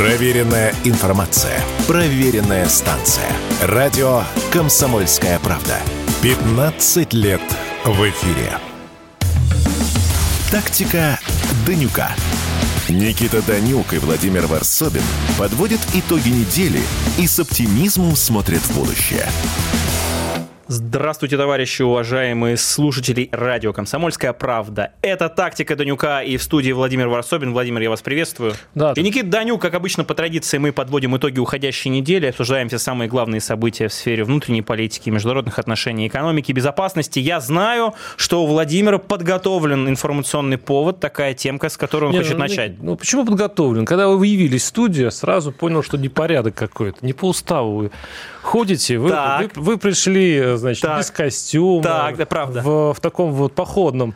Проверенная информация. Проверенная станция. Радио «Комсомольская правда». 15 лет в эфире. Тактика Данюка. Никита Данюк и Владимир Варсобин подводят итоги недели и с оптимизмом смотрят в будущее. Здравствуйте, товарищи, уважаемые слушатели радио «Комсомольская правда». Это «Тактика Данюка» и в студии Владимир Варсобин. Владимир, я вас приветствую. Да. И Никит Данюк, как обычно, по традиции мы подводим итоги уходящей недели, обсуждаем все самые главные события в сфере внутренней политики, международных отношений, экономики, безопасности. Я знаю, что у Владимира подготовлен информационный повод, такая темка, с которой он Не, хочет ну, начать. Ну, почему подготовлен? Когда вы явились в студию, сразу понял, что непорядок какой-то. Не по уставу ходите. Вы, Так. вы, вы пришли, значит, Так. без костюма. Так, да, правда. В, в таком вот походном,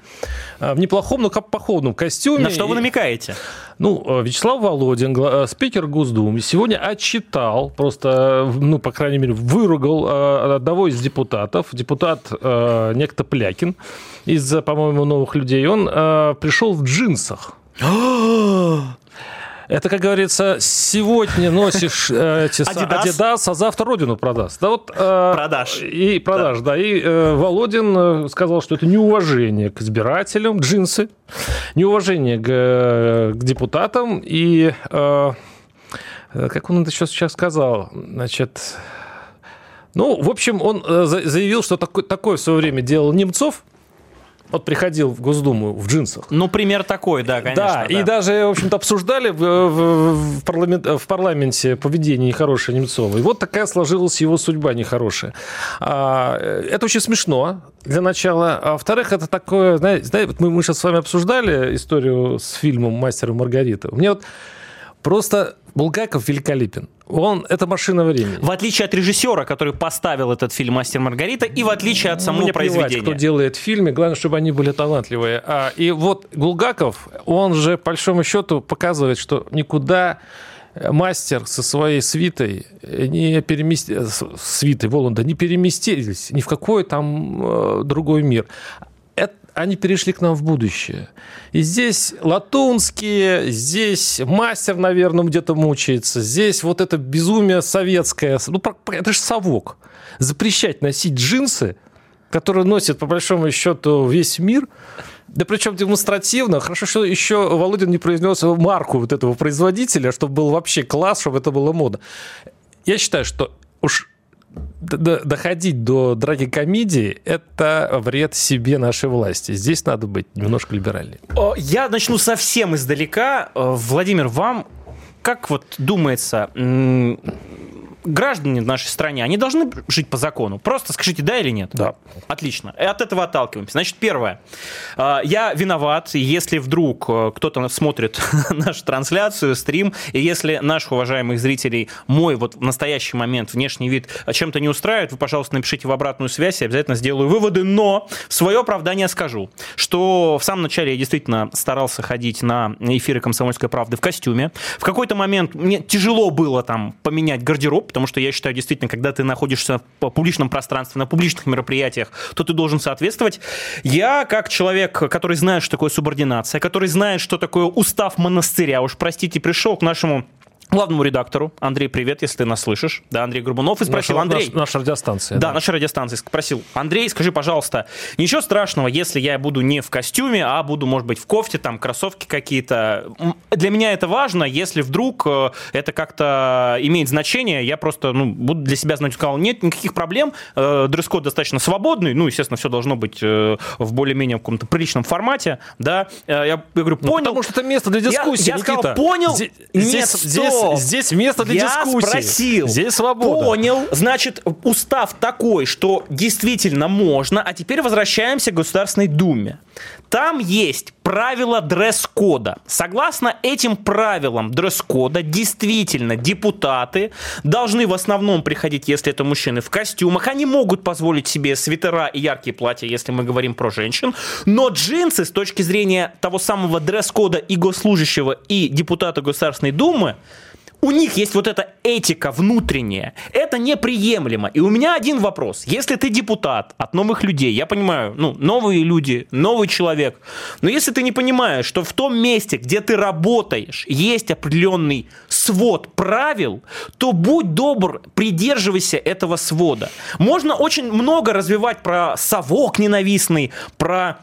а, в неплохом, но как походном костюме. На что вы намекаете? Ну, э, Вячеслав Володин, э, спикер Госдумы, сегодня отчитал, просто, э, ну, по крайней мере, выругал э, одного из депутатов, депутат э, некто Плякин, из, по-моему, новых людей. Он э, пришел в джинсах. Это, как говорится, сегодня носишь э, эти Адидас. Адидас, а завтра родину продаст. Да вот, э, Продаж. И продаж, да. И э, Володин э, сказал, что это неуважение к избирателям, джинсы, неуважение к, к депутатам. И, э, э, как он это еще сейчас сказал, значит... Ну, в общем, он э, за- заявил, что такой, такое в свое время делал Немцов. Вот приходил в Госдуму в джинсах. Ну, пример такой, да, конечно. да, и даже, в общем-то, обсуждали в, в- в парламент- в парламенте поведение нехорошее Немцова. И вот такая сложилась его судьба нехорошая. А, э, это очень смешно, для начала. А во-вторых, это такое, знаете, знаете, вот мы, мы сейчас с вами обсуждали историю с фильмом «Мастер и Маргарита». У меня вот просто Булгаков великолепен. Он, это машина времени. В отличие от режиссера, который поставил этот фильм «Мастер Маргарита», и в отличие от самого Мне плевать, произведения. кто делает фильмы, главное, чтобы они были талантливые. А, и вот Булгаков, он же, по большому счету, показывает, что никуда мастер со своей свитой не переместились, свитой Воланда не переместились ни в какой там э, другой мир. Они перешли к нам в будущее. И здесь латунские, здесь мастер, наверное, где-то мучается, здесь вот это безумие советское. Ну, это же совок. Запрещать носить джинсы, которые носит, по большому счету, весь мир, да причем демонстративно. Хорошо, что еще Володин не произнес марку вот этого производителя, чтобы был вообще класс, чтобы это было модно. Я считаю, что уж доходить до трагикомедии – это вред себе нашей власти. Здесь надо быть немножко либеральнее. Я начну совсем издалека. Э, Владимир, вам как вот думается, граждане в нашей стране, они должны жить по закону? Просто скажите, да или нет? Да. Отлично. И от этого отталкиваемся. Значит, первое. Э, Я виноват, если вдруг э, кто-то смотрит нашу трансляцию, стрим, и если наших уважаемых зрителей мой вот в настоящий момент внешний вид чем-то не устраивает, вы, пожалуйста, напишите в обратную связь, я обязательно сделаю выводы, но свое оправдание скажу, что в самом начале я действительно старался ходить на эфиры «Комсомольской правды» в костюме. В какой-то момент мне тяжело было там поменять гардероб, потому что я считаю, действительно, когда ты находишься в публичном пространстве, на публичных мероприятиях, то ты должен соответствовать. Я, как человек, который знает, что такое субординация, который знает, что такое устав монастыря, уж простите, пришел к нашему главному редактору. Андрей, привет, если ты нас слышишь. Да, Андрей Горбунов. И спросил, наша, Андрей, наш- наша радиостанция. да, наша радиостанция спросил. Андрей, скажи, пожалуйста, ничего страшного, если я буду не в костюме, а буду, может быть, в кофте, там, кроссовки какие-то. Для меня это важно, если вдруг э, это как-то имеет значение, я просто, ну, буду для себя знать, сказал, нет никаких проблем, э, дресс-код достаточно свободный, ну, естественно, все должно быть э, в более-менее каком-то приличном формате, да. Я, я говорю, Ну, понял. Потому что это место для дискуссии, я сказал, Никита. понял? Здесь, Нет, здесь, здесь, стоп. здесь место для я дискуссии. спросил. Здесь свобода. Понял. Значит, устав такой, что действительно можно. А теперь возвращаемся к Государственной Думе. Там есть правила дресс-кода. Согласно этим правилам дресс-кода, действительно, депутаты должны в основном приходить, если это мужчины, в костюмах. Они могут позволить себе свитера и яркие платья, если мы говорим про женщин. Но джинсы с точки зрения того самого дресс-кода и госслужащего, и депутата Государственной Думы, у них есть вот эта этика внутренняя. Это неприемлемо. И у меня один вопрос. Если ты депутат от новых людей, я понимаю, ну, новые люди, новый человек, но если ты не понимаешь, что в том месте, где ты работаешь, есть определенный свод правил, то будь добр, придерживайся этого свода. Можно очень много развивать про совок ненавистный, про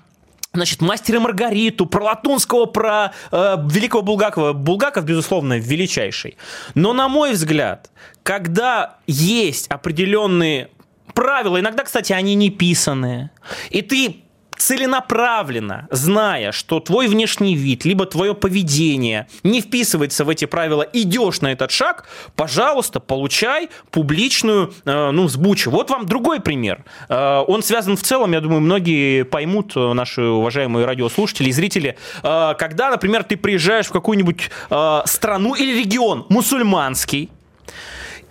Значит, мастера Маргариту, про Латунского, про э, великого Булгакова. Булгаков, безусловно, величайший. Но, на мой взгляд, когда есть определенные правила, иногда, кстати, они не писанные, и ты целенаправленно, зная, что твой внешний вид, либо твое поведение не вписывается в эти правила, идешь на этот шаг, пожалуйста, получай публичную, э, ну, сбучу. Вот вам другой пример. Э, он связан в целом, я думаю, многие поймут, э, наши уважаемые радиослушатели и зрители, э, когда, например, ты приезжаешь в какую-нибудь э, страну или регион мусульманский,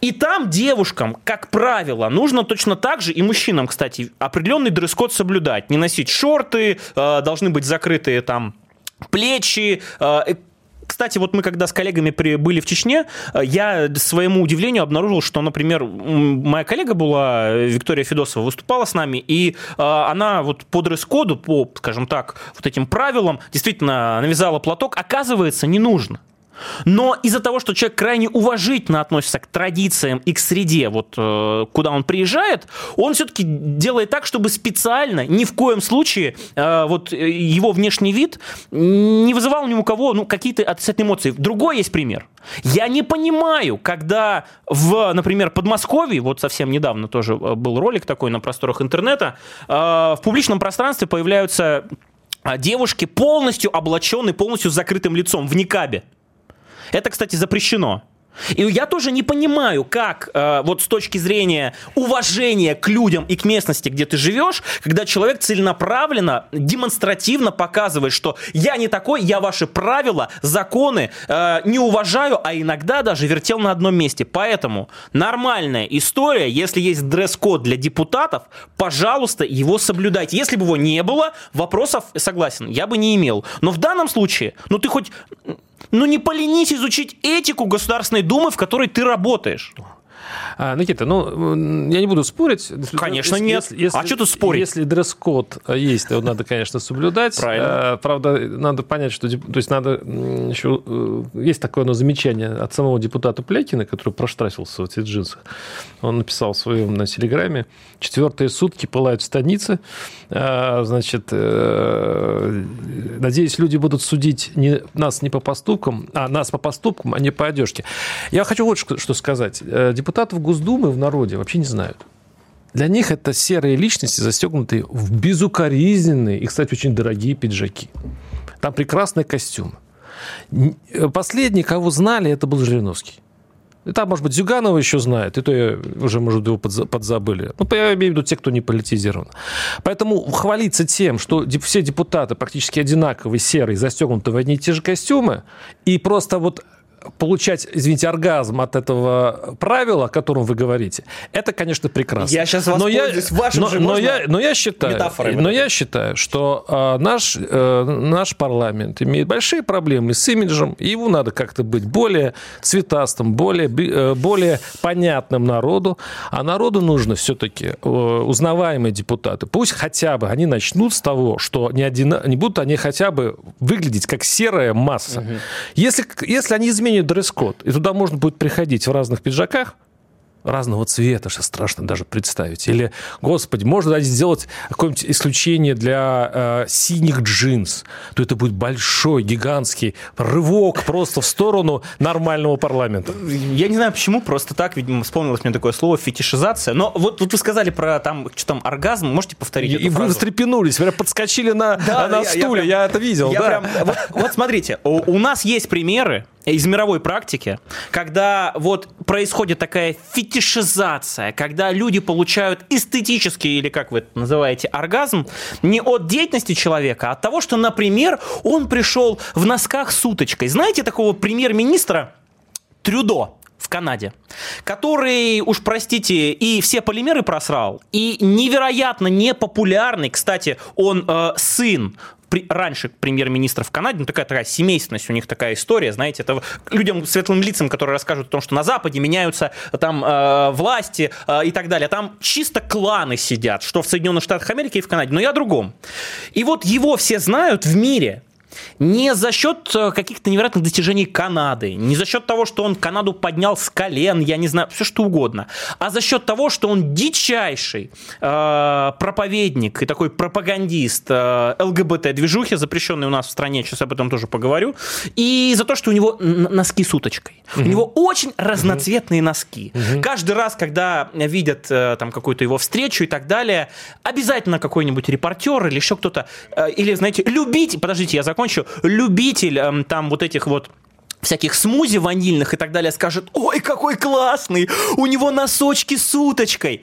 и там девушкам, как правило, нужно точно так же, и мужчинам, кстати, определенный дресс-код соблюдать. Не носить шорты, э, должны быть закрытые там плечи, э, кстати, вот мы когда с коллегами были в Чечне, э, я своему удивлению обнаружил, что, например, моя коллега была, Виктория Федосова, выступала с нами, и она вот по дресс-коду, по, скажем так, вот этим правилам действительно навязала платок, оказывается, не нужно. Но из-за того, что человек крайне уважительно относится к традициям и к среде, вот э, куда он приезжает, он все-таки делает так, чтобы специально, ни в коем случае, э, вот э, его внешний вид не вызывал ни у кого ну, какие-то отрицательные эмоции. Другой есть пример. Я не понимаю, когда в, например, Подмосковье, вот совсем недавно тоже был ролик такой на просторах интернета, в публичном пространстве появляются девушки полностью облаченные, полностью с закрытым лицом в никабе. Это, кстати, запрещено. И я тоже не понимаю, как э, вот с точки зрения уважения к людям и к местности, где ты живешь, когда человек целенаправленно, демонстративно показывает, что я не такой, я ваши правила, законы э, не уважаю, а иногда даже вертел на одном месте. Поэтому нормальная история, если есть дресс-код для депутатов, пожалуйста, его соблюдайте. Если бы его не было, вопросов, согласен, я бы не имел. Но в данном случае, ну ты хоть ну не поленись изучить этику Государственной Думы, в которой ты работаешь. А, Никита, ну, я не буду спорить. Конечно, если, нет. Если, а что тут спорить? Если дресс-код есть, то надо, конечно, соблюдать. Правильно. А, правда, надо понять, что... То есть надо еще... Э, есть такое одно замечание от самого депутата Плякина, который проштрафился в этих джинсах. Он написал в своем на телеграме. Четвертые сутки пылают в станице. А, значит, э, надеюсь, люди будут судить не, нас не по поступкам, а нас по поступкам, а не по одежке. Я хочу вот что сказать. Э, депутатов Госдумы в народе вообще не знают. Для них это серые личности, застегнутые в безукоризненные и, кстати, очень дорогие пиджаки. Там прекрасный костюм. Э, последний, кого знали, это был Жириновский. И там, может быть, Зюганова еще знает, и то я уже, может, его подзабыли. Ну, я имею в виду те, кто не политизирован. Поэтому хвалиться тем, что все депутаты практически одинаковые, серые, застегнуты в одни и те же костюмы, и просто вот получать, извините, оргазм от этого правила, о котором вы говорите, это, конечно, прекрасно. Я сейчас но я, вашим но, же но я, но я считаю, но я считаю, что э, наш, э, наш парламент имеет большие проблемы с имиджем, и его надо как-то быть более цветастым, более, э, более понятным народу, а народу нужно все-таки э, узнаваемые депутаты. Пусть хотя бы они начнут с того, что не, один, не будут они хотя бы выглядеть как серая масса. Угу. Если, если они изменят изменят дресс-код, и туда можно будет приходить в разных пиджаках, разного цвета, что страшно даже представить. Или, господи, можно сделать какое-нибудь исключение для э, синих джинс, то это будет большой, гигантский рывок просто в сторону нормального парламента. Я не знаю почему, просто так, видимо, вспомнилось мне такое слово фетишизация. Но вот, вот вы сказали про там, что там, оргазм, можете повторить И, и вы встрепенулись, прям подскочили на, да, на я, стуле, я, прям, я это видел. Я да. прям, вот, вот смотрите, у, у нас есть примеры, из мировой практики, когда вот происходит такая фетишизация, когда люди получают эстетический, или как вы это называете, оргазм, не от деятельности человека, а от того, что, например, он пришел в носках с уточкой. Знаете такого премьер-министра Трюдо? в Канаде, который, уж простите, и все полимеры просрал, и невероятно непопулярный, кстати, он э, сын при, раньше премьер-министр в Канаде, ну такая, такая семейственность у них такая история, знаете, это людям светлым лицам, которые расскажут о том, что на Западе меняются там э, власти э, и так далее. Там чисто кланы сидят, что в Соединенных Штатах Америки и в Канаде, но я о другом. И вот его все знают в мире, не за счет э, каких-то невероятных достижений Канады, не за счет того, что он Канаду поднял с колен, я не знаю, все что угодно, а за счет того, что он дичайший э, проповедник и такой пропагандист э, ЛГБТ-движухи, запрещенной у нас в стране, сейчас об этом тоже поговорю, и за то, что у него носки с уточкой. Угу. У него очень разноцветные угу. носки. Угу. Каждый раз, когда видят э, там какую-то его встречу и так далее, обязательно какой-нибудь репортер или еще кто-то, э, или, знаете, любите, подождите, я закончу, закончу, любитель эм, там вот этих вот всяких смузи ванильных и так далее скажет, ой, какой классный, у него носочки с уточкой,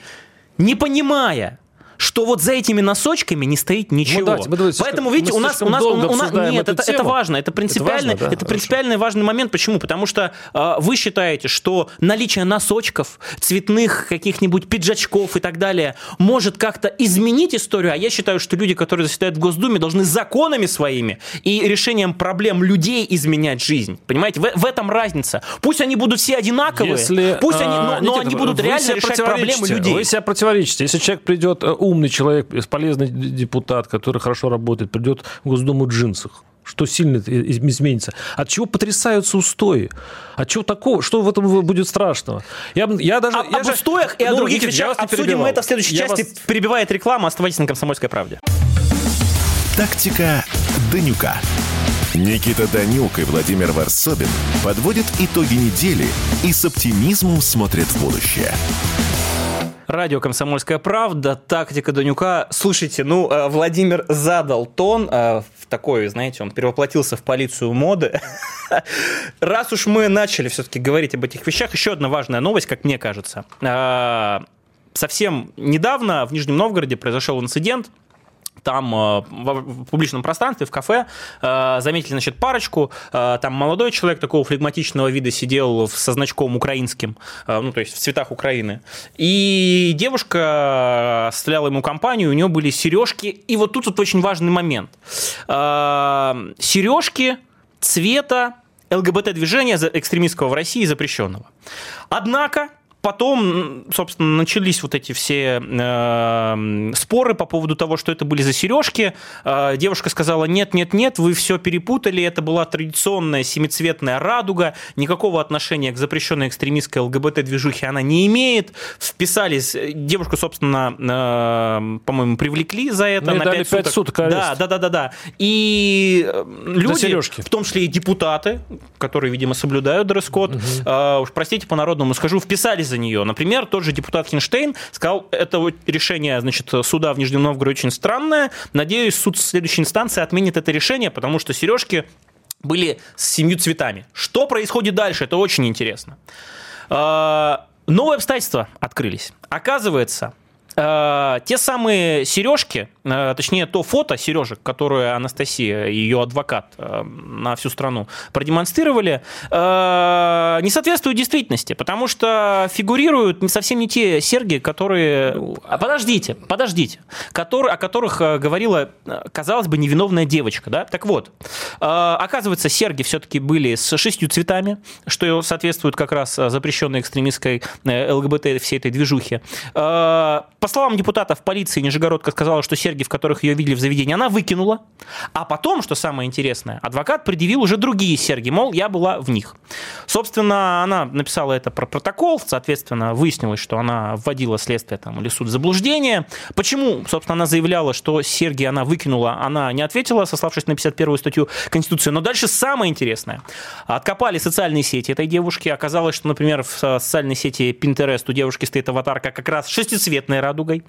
не понимая, что вот за этими носочками не стоит ничего. Ну, давайте, давайте, Поэтому, видите, у нас, у нас, у нас нет, это, это важно, это принципиальный, это, важно, да? это принципиальный важный момент. Почему? Потому что э, вы считаете, что наличие носочков, цветных каких-нибудь пиджачков и так далее может как-то изменить историю, а я считаю, что люди, которые заседают в Госдуме, должны законами своими и решением проблем людей изменять жизнь. Понимаете, в, в этом разница. Пусть они будут все одинаковые, Если, пусть они, но, но они будут реально решать проблемы людей. Вы себя противоречите. Если человек придет э, умный человек, полезный депутат, который хорошо работает, придет в Госдуму в джинсах, что сильно изменится. От чего потрясаются устои? От чего такого? Что в этом будет страшного? Я, я даже, а, я об же... устоях и ну, о других Никита, вещах обсудим мы это в следующей я части. Вас... Перебивает реклама. Оставайтесь на «Комсомольской правде». Тактика Данюка. Никита Данюк и Владимир Варсобин подводят итоги недели и с оптимизмом смотрят в будущее. Радио «Комсомольская правда», тактика Данюка. Слушайте, ну, э, Владимир задал тон э, в такой, знаете, он перевоплотился в полицию моды. Раз уж мы начали все-таки говорить об этих вещах, еще одна важная новость, как мне кажется. Э, совсем недавно в Нижнем Новгороде произошел инцидент, там э, в публичном пространстве, в кафе, э, заметили, значит, парочку, э, там молодой человек такого флегматичного вида сидел со значком украинским, ну, то есть в цветах Украины, и девушка составляла ему компанию, у нее были сережки, и вот тут вот очень важный момент. Сережки цвета ЛГБТ-движения экстремистского в России запрещенного. Однако потом, собственно, начались вот эти все э, споры по поводу того, что это были за сережки. Э, девушка сказала, нет, нет, нет, вы все перепутали, это была традиционная семицветная радуга, никакого отношения к запрещенной экстремистской ЛГБТ-движухе она не имеет. Вписались, девушку, собственно, э, по-моему, привлекли за это ну, на 5 суток. суток да, да, да, да, да. И э, люди, в том числе и депутаты, которые, видимо, соблюдают дресс-код, угу. э, уж простите по-народному скажу, вписались за за нее. Например, тот же депутат Хинштейн сказал, это решение значит, суда в Нижнем Новгороде очень странное. Надеюсь, суд следующей инстанции отменит это решение, потому что сережки были с семью цветами. Что происходит дальше? Это очень интересно. А, новые обстоятельства открылись. Оказывается, а, те самые сережки, точнее, то фото сережек, которое Анастасия ее адвокат э, на всю страну продемонстрировали, э, не соответствуют действительности, потому что фигурируют совсем не те серьги, которые... А подождите, подождите, которые, о которых говорила, казалось бы, невиновная девочка. Да? Так вот, оказывается, серьги все-таки были с шестью цветами, что соответствует как раз запрещенной экстремистской ЛГБТ всей этой движухи. По словам депутатов полиции, Нижегородка сказала, что серьги серьги, в которых ее видели в заведении, она выкинула. А потом, что самое интересное, адвокат предъявил уже другие серьги, мол, я была в них. Собственно, она написала это про протокол, соответственно, выяснилось, что она вводила следствие там, или суд заблуждения. Почему, собственно, она заявляла, что серьги она выкинула, она не ответила, сославшись на 51 статью Конституции. Но дальше самое интересное. Откопали социальные сети этой девушки. Оказалось, что, например, в социальной сети Pinterest у девушки стоит аватарка как раз шестицветной радугой.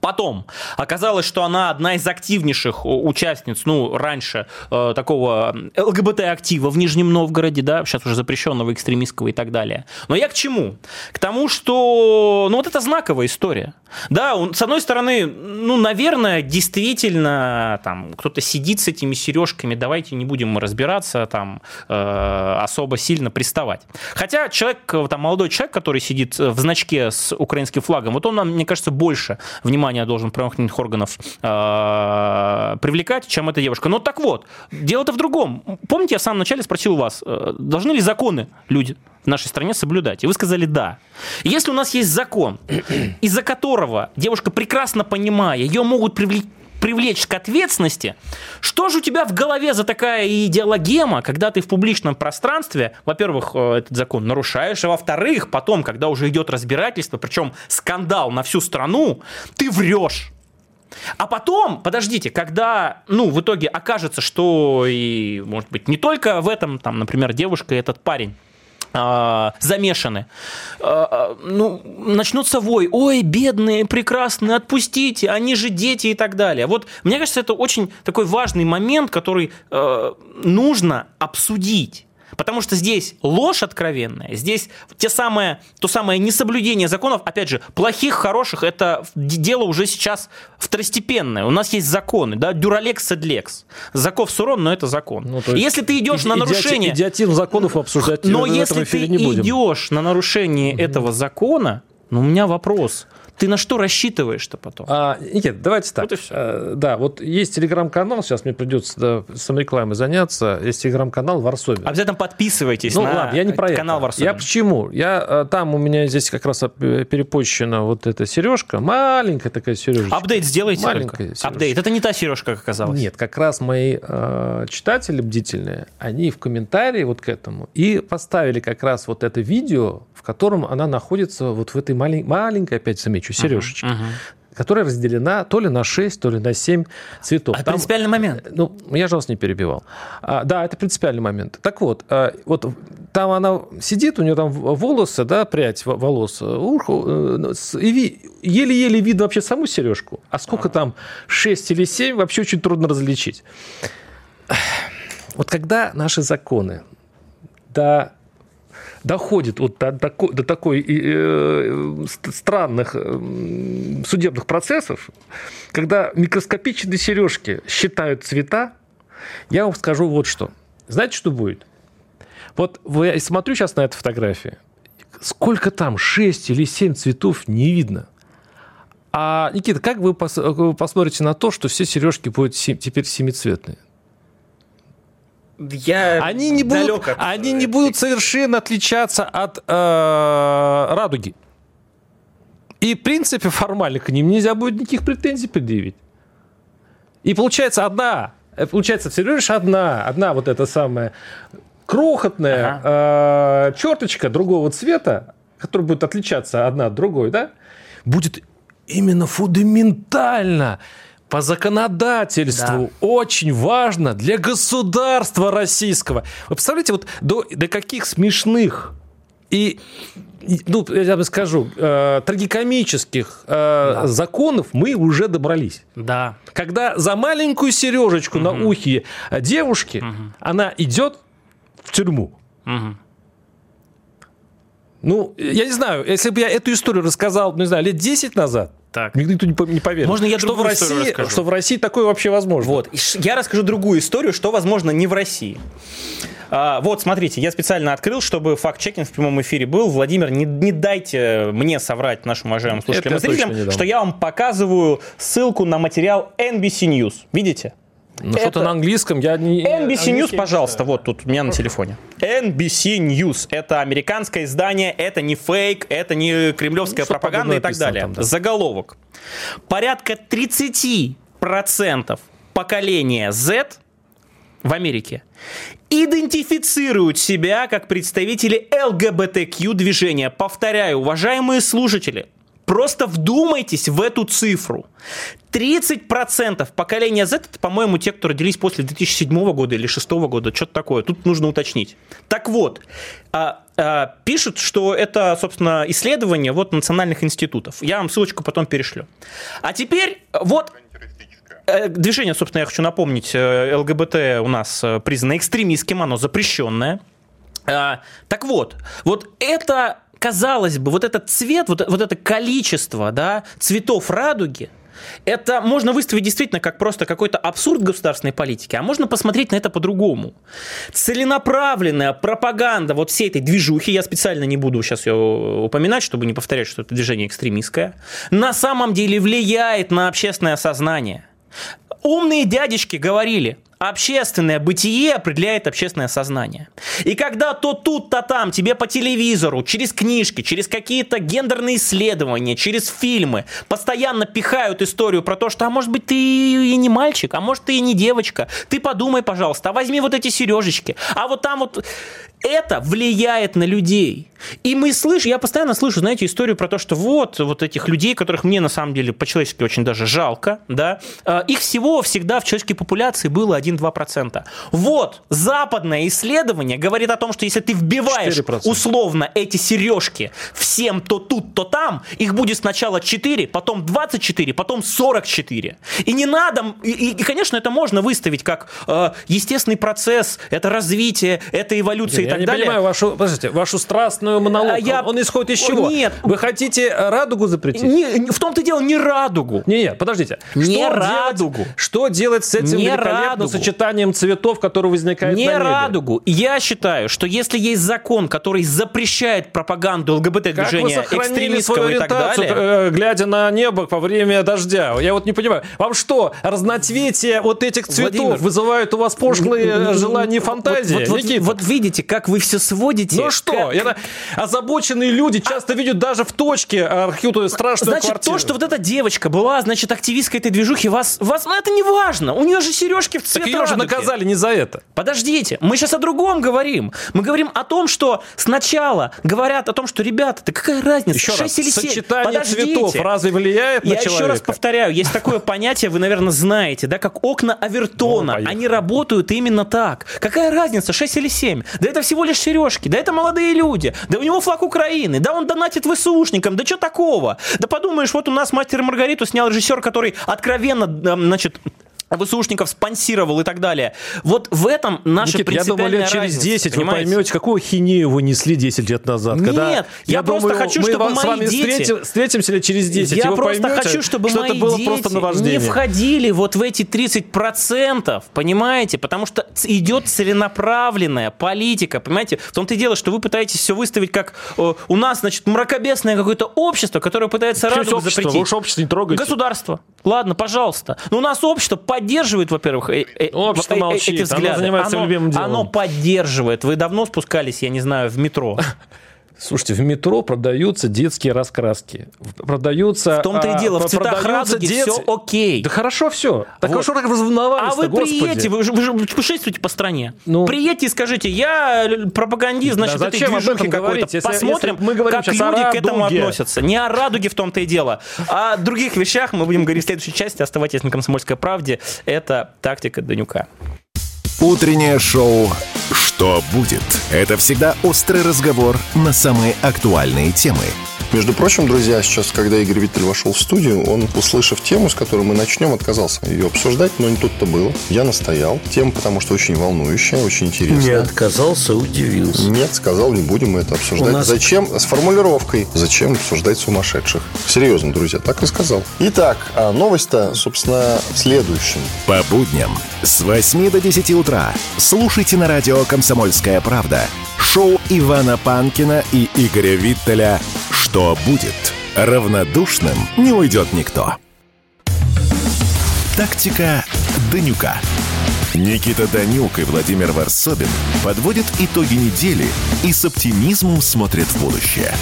Потом оказалось, что она одна из активнейших участниц, ну, раньше э, такого ЛГБТ-актива в Нижнем Новгороде, да, сейчас уже запрещенного экстремистского и так далее. Но я к чему? К тому, что, ну, вот это знаковая история. Да, он, с одной стороны, ну, наверное, действительно, там, кто-то сидит с этими сережками, давайте не будем разбираться, там, э, особо сильно приставать. Хотя человек, там, молодой человек, который сидит в значке с украинским флагом, вот он нам, мне кажется, больше внимания должен правоохранительных органов э, привлекать, чем эта девушка. Но так вот, дело-то в другом. Помните, я в самом начале спросил вас, э, должны ли законы люди в нашей стране соблюдать? И вы сказали «да». Если у нас есть закон, из-за которого девушка, прекрасно понимая, ее могут привлечь привлечь к ответственности, что же у тебя в голове за такая идеологема, когда ты в публичном пространстве, во-первых, э, этот закон нарушаешь, а во-вторых, потом, когда уже идет разбирательство, причем скандал на всю страну, ты врешь. А потом, подождите, когда, ну, в итоге окажется, что и, может быть, не только в этом, там, например, девушка и этот парень замешаны. А, ну, начнутся вой. Ой, бедные, прекрасные, отпустите, они же дети и так далее. Вот мне кажется, это очень такой важный момент, который э, нужно обсудить. Потому что здесь ложь откровенная, здесь те самые, то самое несоблюдение законов, опять же, плохих, хороших, это дело уже сейчас второстепенное. У нас есть законы, да, дюралекс седлекс. Заков сурон, но это закон. Ну, если ты идешь иди, на нарушение... Идиотизм законов обсуждать Но если ты идешь на нарушение этого закона, ну, у меня вопрос. Ты на что рассчитываешь-то потом? А, Никит, давайте так. Вот и все. А, да, вот есть телеграм-канал, сейчас мне придется да, саморекламой заняться. Есть телеграм-канал Варсобин. Обязательно подписывайтесь ну, на ладно, я не про канал Варсобин. Я почему? Я, а, там у меня здесь как раз перепощена вот эта сережка. Маленькая такая сережка. Апдейт сделайте Маленькая. Апдейт. Это не та сережка, как оказалось. Нет, как раз мои э, читатели бдительные, они в комментарии вот к этому и поставили как раз вот это видео, в котором она находится вот в этой малень... маленькой, опять замечу, сережечке. Uh-huh, uh-huh. которая разделена то ли на 6, то ли на 7 цветов. А Там, принципиальный момент? Ну, я же вас не перебивал. А, да, это принципиальный момент. Так вот, а, вот там она сидит, у нее там волосы, да, прядь волос, ухо, э, и еле-еле видно вообще саму сережку. А сколько uh-huh. там, 6 или 7, вообще очень трудно различить. Вот когда наши законы до доходит вот до, до, до такой э, странных э, судебных процессов, когда микроскопичные сережки считают цвета, я вам скажу вот что. Знаете, что будет? Вот я смотрю сейчас на эту фотографию. Сколько там? 6 или 7 цветов не видно. А, Никита, как вы посмотрите на то, что все сережки будут теперь семицветные? Я они не будут, от... они не будут совершенно отличаться от э, радуги. И, в принципе, формально к ним нельзя будет никаких претензий предъявить. И получается одна, э, получается всего лишь одна, одна вот эта самая крохотная ага. э, черточка другого цвета, которая будет отличаться одна от другой, да, будет именно фундаментально по законодательству да. очень важно для государства российского. Вы представляете, вот до, до каких смешных и, ну, я бы скажу, э, трагикомических э, да. законов мы уже добрались. Да. Когда за маленькую сережечку угу. на ухе девушки угу. она идет в тюрьму. Угу. Ну, я не знаю, если бы я эту историю рассказал, ну, не знаю, лет 10 назад, так. Никто не поверит. Можно я что в России, расскажу? Что в России такое вообще возможно. Вот. Я расскажу другую историю, что возможно не в России. А, вот, смотрите, я специально открыл, чтобы факт-чекинг в прямом эфире был. Владимир, не, не дайте мне соврать нашим уважаемым слушателям и зрителям, что я вам показываю ссылку на материал NBC News. Видите? Ну, это... что-то на английском я не... NBC News, пожалуйста, вот тут у меня на телефоне. NBC News. Это американское издание, это не фейк, это не кремлевская ну, пропаганда и так далее. Там, да. Заголовок. Порядка 30% поколения Z в Америке идентифицируют себя как представители ЛГБТQ движения. Повторяю, уважаемые слушатели, Просто вдумайтесь в эту цифру. 30% поколения Z, это, по-моему, те, кто родились после 2007 года или 2006 года, что-то такое. Тут нужно уточнить. Так вот, а, а, пишут, что это, собственно, исследование вот национальных институтов. Я вам ссылочку потом перешлю. А теперь вот э, Движение, собственно, я хочу напомнить, э, ЛГБТ у нас признано экстремистским, оно запрещенное. А, так вот, вот это казалось бы, вот этот цвет, вот, вот это количество да, цветов радуги, это можно выставить действительно как просто какой-то абсурд государственной политики, а можно посмотреть на это по-другому. Целенаправленная пропаганда вот всей этой движухи, я специально не буду сейчас ее упоминать, чтобы не повторять, что это движение экстремистское, на самом деле влияет на общественное сознание. Умные дядечки говорили, общественное бытие определяет общественное сознание. И когда то тут, то там тебе по телевизору, через книжки, через какие-то гендерные исследования, через фильмы постоянно пихают историю про то, что, а может быть, ты и не мальчик, а может, ты и не девочка, ты подумай, пожалуйста, а возьми вот эти сережечки, а вот там вот это влияет на людей. И мы слышим, я постоянно слышу, знаете, историю про то, что вот, вот этих людей, которых мне на самом деле по-человечески очень даже жалко, да, э, их всего всегда в человеческой популяции было 1-2%. Вот, западное исследование говорит о том, что если ты вбиваешь 4%. условно эти сережки всем то тут, то там, их будет сначала 4, потом 24, потом 44. И не надо, и, и конечно, это можно выставить как э, естественный процесс, это развитие, это эволюция я так не далее. понимаю вашу, подождите, вашу страстную монолог. А я... Он исходит из чего? Нет. Вы хотите радугу запретить? Не, в том-то дело, не радугу. Не, нет, подождите. Не что радугу. Делать, что делать с этим не великолепным радугу. Сочетанием цветов, которое возникает не на небе? радугу. Я считаю, что если есть закон, который запрещает пропаганду ЛГБТ-движения, экстремистского и так далее... Э, глядя на небо во время дождя? Я вот не понимаю. Вам что, разноцветие вот этих цветов Владимир, вызывают у вас пошлые желания и фантазии? Вот, вот, вот, вот видите, как вы все сводите. Ну что, как... это озабоченные люди часто а... видят даже в точке а, какую-то страшную значит, квартиру. то, что вот эта девочка была, значит, активисткой этой движухи, вас, вас ну, это не важно. У нее же сережки в цвет ее же наказали не за это. Подождите, мы сейчас о другом говорим. Мы говорим о том, что сначала говорят о том, что, ребята, да какая разница, еще 6 раз, или 7. Сочетание Подождите. цветов разве влияет на Я человека? еще раз повторяю, есть такое понятие, вы, наверное, знаете, да, как окна Авертона. Они работают именно так. Какая разница, 6 или 7? Да это всего лишь сережки, да это молодые люди. Да у него флаг Украины. Да он донатит ВСУшникам. Да что такого? Да подумаешь, вот у нас «Мастер Маргариту» снял режиссер, который откровенно, значит, ВСУшников спонсировал и так далее. Вот в этом наша Никит, принципиальная я думаю, лет через разница, 10 понимаете? вы поймете, какую хинею вы несли 10 лет назад. Нет, когда, я, я просто думаю, хочу, мы чтобы с вами дети... Встретим, встретимся лет через 10, Я просто поймете, хочу, чтобы что мои это было дети просто наваждение. не входили вот в эти 30%, понимаете? Потому что идет целенаправленная политика, понимаете? В том-то и дело, что вы пытаетесь все выставить как э, у нас, значит, мракобесное какое-то общество, которое пытается Почему радугу общество? запретить. Вы уж общество не трогаете. Государство. Ладно, пожалуйста. Но у нас общество поддерживает, во-первых, Общество э, э, молчит, эти взгляды. оно занимается оно, любимым делом. Оно поддерживает. Вы давно спускались, я не знаю, в метро? Слушайте, в метро продаются детские раскраски. Продаются... В том-то и дело, в цветах радуги дет... все окей. Да хорошо все. Так Вот. что так разволновались А вы приедете, вы же, вы же путешествуете по стране. Ну. приедете и скажите, я пропагандист, значит, Да зачем об движухи какой-то. Посмотрим, если мы говорим как люди к этому относятся. Не о радуге в том-то и дело. А о других вещах мы будем говорить в следующей части. Оставайтесь на «Комсомольской правде». Это «Тактика Данюка». Утреннее шоу «Что будет?» Это всегда острый разговор на самые актуальные темы. Между прочим, друзья, сейчас, когда Игорь Виттель вошел в студию, он, услышав тему, с которой мы начнем, отказался ее обсуждать, но не тут-то было. Я настоял. Тема, потому что очень волнующая, очень Не интересная. отказался, удивился. Нет, сказал, не будем мы это обсуждать. У нас- Зачем? С формулировкой. Зачем обсуждать сумасшедших? Серьезно, друзья, так и сказал. Итак, а новость-то, собственно, в следующем. По будням с 8 до 10 утра слушайте на радио «Комсомольская правда» шоу Ивана Панкина и Игоря Виттеля «Что будет?». Равнодушным не уйдет никто. Тактика Данюка. Никита Данюк и Владимир Варсобин подводят итоги недели и с оптимизмом смотрят в будущее.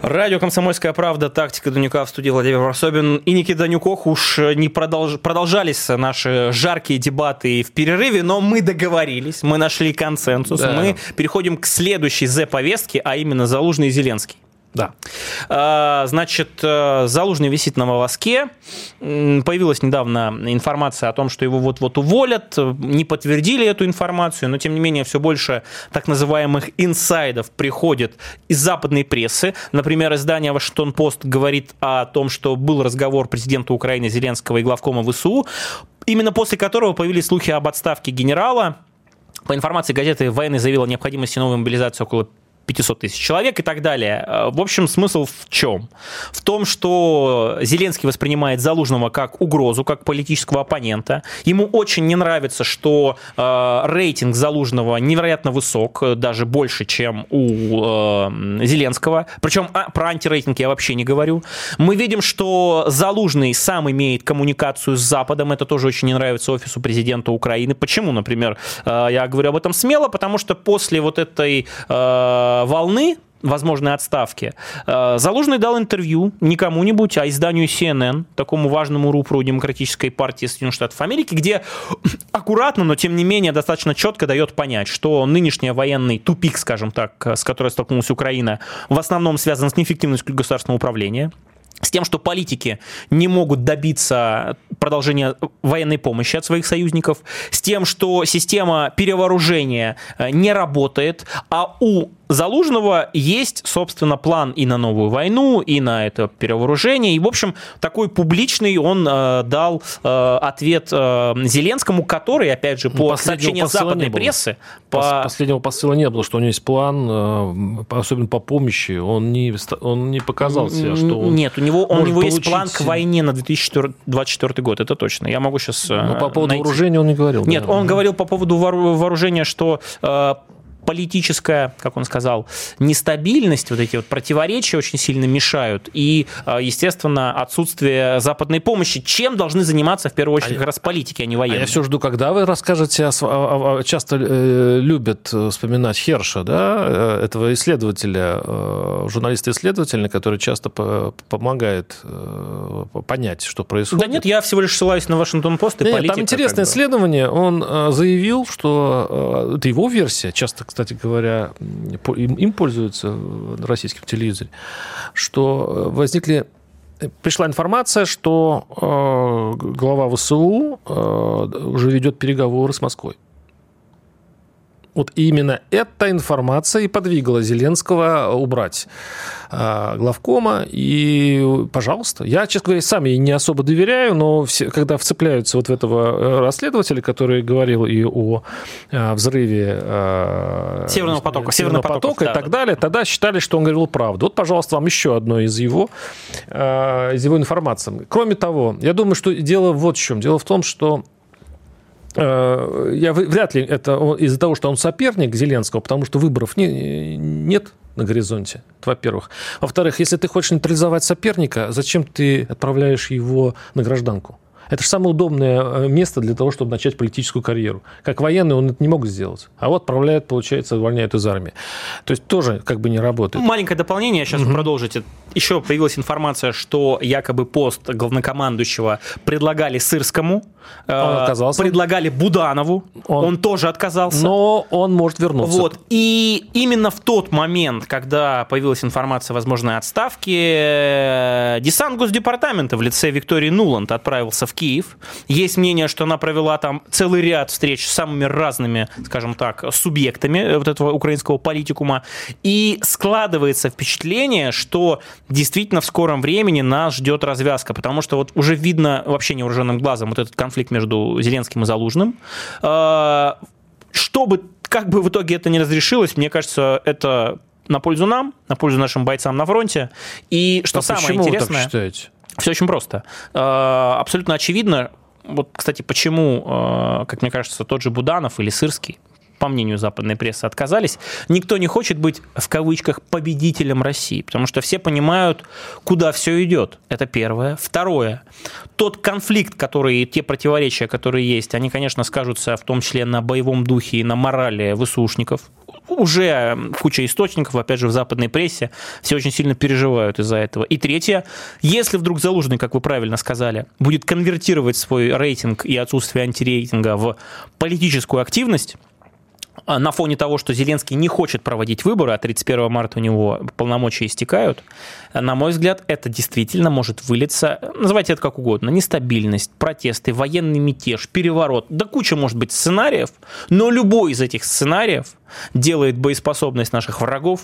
Радио «Комсомольская правда», «Тактика Данюка» в студии Владимир Варсобин и Никита Данюков. Уж не продолж... продолжались наши жаркие дебаты в перерыве, но мы договорились, мы нашли консенсус. Да. Мы переходим к следующей З-повестке, а именно Залужный и Зеленский. Да. А, Значит, э, Залужный висит на волоске. Появилась недавно информация о том, что его вот-вот уволят. Не подтвердили эту информацию, но тем не менее все больше так называемых инсайдов приходит из западной прессы. Например, издание «Вашингтон-Пост» говорит о том, что был разговор президента Украины Зеленского и главкома ВСУ, именно после которого появились слухи об отставке генерала. По информации газеты «Военный» заявил о необходимости новой мобилизации около 500 тысяч человек и так далее. Э, в общем, смысл в чем? В том, что Зеленский воспринимает Залужного как угрозу, как политического оппонента. Ему очень не нравится, что э, рейтинг Залужного невероятно высок, даже больше, чем у э, Зеленского. Причем а, про антирейтинг я вообще не говорю. Мы видим, что Залужный сам имеет коммуникацию с Западом. Это тоже очень не нравится офису президента Украины. Почему, например, э, я говорю об этом смело? Потому что после вот этой э, волны возможной отставки, э, Залужный дал интервью не кому-нибудь, а изданию CNN, такому важному рупору Демократической партии Соединенных Штатов Америки, где аккуратно, но тем не менее достаточно четко дает понять, что нынешний военный тупик, скажем так, с которой столкнулась Украина, в основном связан с неэффективностью государственного управления, с тем, что политики не могут добиться продолжения военной помощи от своих союзников, с тем, что система перевооружения э, не работает, а у Залужного есть, собственно, план и на новую войну, и на это перевооружение. И, в общем, такой публичный он э, дал э, ответ э, Зеленскому, который, опять же, по сообщениям западной прессы... По... Последнего посыла не было, что у него есть план, э, особенно по помощи. Он не, он не показал себя, что он Нет, у него, у него получить... есть план к войне на 2024 год, это точно. Я могу сейчас э, Но по поводу найти. вооружения он не говорил. Нет, да. он говорил по поводу вооружения, что э, политическая, как он сказал, нестабильность, вот эти вот противоречия очень сильно мешают. И, а, естественно, отсутствие западной помощи. Чем должны заниматься, в первую очередь, а как раз политики, а не военные? А я все жду, когда вы расскажете, о, часто э, любят э, вспоминать Херша, да, э, этого исследователя, журналиста-исследователя, который часто помогает понять, что происходит. Да нет, я всего лишь ссылаюсь на Вашингтон-Пост и политика. Там интересное исследование. Он заявил, что это его версия, часто, кстати говоря, им, им пользуются на российском телевизоре, что возникли пришла информация, что э, глава ВСУ э, уже ведет переговоры с Москвой. Вот именно эта информация и подвигала Зеленского убрать а, главкома. И, пожалуйста, я, честно говоря, сам ей не особо доверяю, но все, когда вцепляются вот в этого э, расследователя, который говорил и о а, взрыве а, Северного потока, Северного потока потока и так далее, тогда считали, что он говорил правду. Вот, пожалуйста, вам еще одно из его, из его информации. Кроме того, я думаю, что дело вот в чем. Дело в том, что Э, я вряд ли это из-за того, что он соперник Зеленского, потому что выборов не, нет на горизонте, во-первых. Во-вторых, если ты хочешь нейтрализовать соперника, зачем ты отправляешь его на гражданку? Это же самое удобное э, место для того, чтобы начать политическую карьеру. Как военный он это не мог сделать. А вот отправляет, получается, увольняют из армии. То есть тоже как бы не работает. Маленькое дополнение, сейчас угу. вы продолжите. Еще появилась информация, что якобы пост главнокомандующего предлагали Сырскому, он э, отказался. предлагали Буданову, он, он тоже отказался. Но он может вернуться. Вот. И именно в тот момент, когда появилась информация о возможной отставке, э, десант Госдепартамента в лице Виктории Нуланд отправился в Киев. Есть мнение, что она провела там целый ряд встреч с самыми разными, скажем так, субъектами вот этого украинского политикума. И складывается впечатление, что действительно в скором времени нас ждет развязка, потому что вот уже видно вообще невооруженным глазом вот этот конфликт между Зеленским и Залужным. А, чтобы как бы в итоге это не разрешилось, мне кажется, это на пользу нам, на пользу нашим бойцам на фронте. И что а самое интересное... Вы так считаете? Все очень просто. Э, абсолютно очевидно, вот, кстати, почему, э, как мне кажется, тот же Буданов или Сырский, по мнению западной прессы, отказались. Никто не хочет быть, в кавычках, победителем России, потому что все понимают, куда все идет. Это первое. Второе. Тот конфликт, который, те противоречия, которые есть, они, конечно, скажутся в том числе на боевом духе и на морали ВСУшников, уже куча источников, опять же, в западной прессе, все очень сильно переживают из-за этого. И третье, если вдруг Залужный, как вы правильно сказали, будет конвертировать свой рейтинг и отсутствие антирейтинга в политическую активность, на фоне того, что Зеленский не хочет проводить выборы, а 31 марта у него полномочия истекают, на мой взгляд, это действительно может вылиться, называйте это как угодно, нестабильность, протесты, военный мятеж, переворот, да куча может быть сценариев, но любой из этих сценариев делает боеспособность наших врагов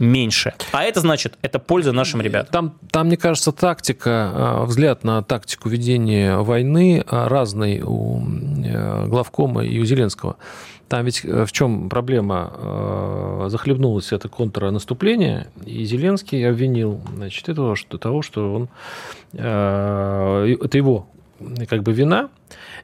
меньше. А это значит, это польза нашим ребятам. Там, там мне кажется, тактика, а, взгляд на тактику ведения войны а, разный у э, главкома и у Зеленского. Там ведь в чем проблема? Захлебнулось это контрнаступление, и Зеленский обвинил значит, этого, что, того, что он, это его как бы вина.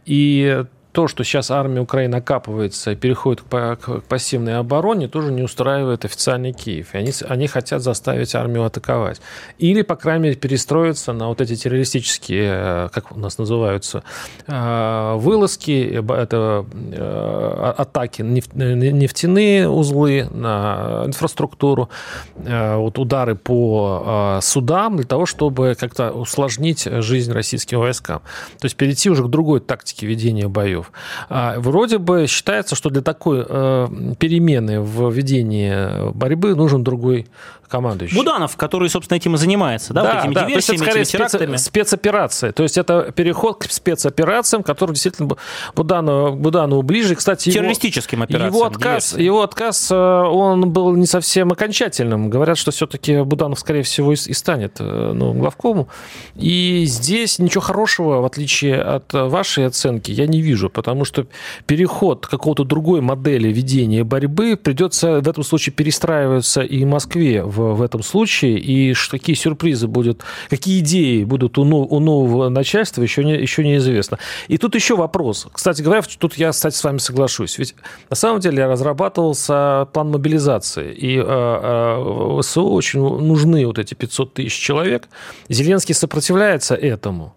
И то, что сейчас армия Украины окапывается и переходит к, пассивной обороне, тоже не устраивает официальный Киев. И они, они хотят заставить армию атаковать. Или, по крайней мере, перестроиться на вот эти террористические, э, как у нас называются, э, вылазки, это э, атаки, нефтяные узлы на инфраструктуру, вот удары по судам для того, чтобы как-то усложнить жизнь российским войскам. То есть перейти уже к другой тактике ведения боев выборов. А, вроде бы считается, что для такой э, перемены в ведении борьбы нужен другой командующий. Буданов, который, собственно, этим и занимается, да, да вот этими да, диверсиями, то есть это скорее спец, спецоперация. То есть это переход к спецоперациям, который действительно Буданову, Буданову ближе. Кстати, террористическим его, операциям. Его отказ, его отказ, э, он был не совсем окончательным. Говорят, что все-таки Буданов, скорее всего, и, станет э, новым главкому. И здесь ничего хорошего, в отличие от вашей оценки, я не вижу потому что переход к какой-то другой модели ведения борьбы придется в этом случае перестраиваться и Москве в, в этом случае, и какие сюрпризы будут, какие идеи будут у, у нового начальства, еще, не, еще неизвестно. И тут еще вопрос. Кстати говоря, тут я, кстати, с вами соглашусь. Ведь на самом деле разрабатывался план мобилизации, и э, э, очень нужны вот эти 500 тысяч человек. Зеленский сопротивляется этому.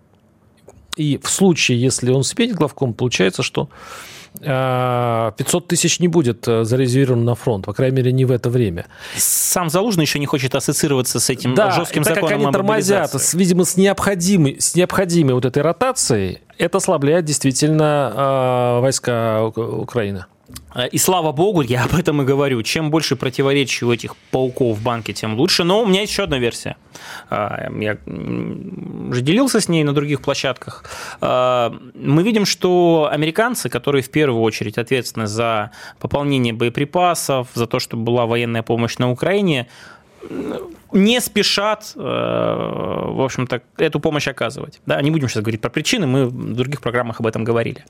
И в случае, если он сменит главком, получается, что 500 э, тысяч не будет э, зарезервировано на фронт, по крайней мере, не в это время. Сам Залужный еще не хочет ассоциироваться с этим да, жестким так законом как они тормозят, с, видимо, с необходимой, с необходимой вот этой ротацией, это ослабляет действительно э, войска Украины. Э, и слава богу, я об этом и говорю. Чем больше противоречий у этих пауков в банке, тем лучше. Но у меня есть еще одна версия. Э, я уже делился с ней на других площадках. Э, мы видим, что американцы, которые в первую очередь ответственны за пополнение боеприпасов, за то, чтобы была военная помощь на Украине, не спешат, в общем-то, эту помощь оказывать. Да, не будем сейчас говорить про причины, мы в других программах об этом говорили.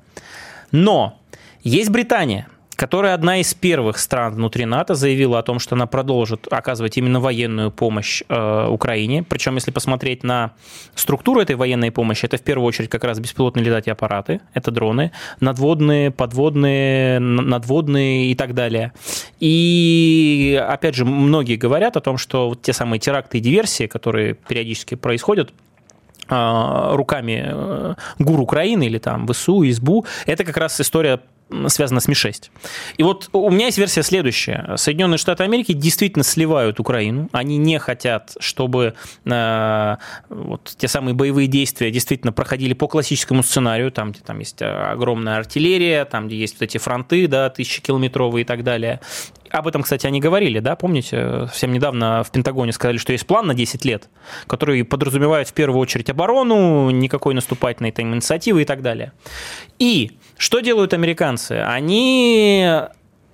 Но есть Британия – которая одна из первых стран внутри НАТО заявила о том, что она продолжит оказывать именно военную помощь э, Украине. Причем, если посмотреть на структуру этой военной помощи, это в первую очередь как раз беспилотные летательные аппараты, это дроны, надводные, подводные, надводные и так далее. И, опять же, многие говорят о том, что вот те самые теракты и диверсии, которые периодически происходят, э, руками э, ГУР Украины или там ВСУ, ИСБУ, это как раз история связано с Ми-6. И вот у меня есть версия следующая. Соединенные Штаты Америки действительно сливают Украину. Они не хотят, чтобы э, вот, те самые боевые действия действительно проходили по классическому сценарию, там, где там есть огромная артиллерия, там, где есть вот эти фронты, да, тысячекилометровые и так далее. Об этом, кстати, они говорили, да, помните, совсем недавно в Пентагоне сказали, что есть план на 10 лет, который подразумевает в первую очередь оборону, никакой наступательной там инициативы и так далее. И что делают американцы? Они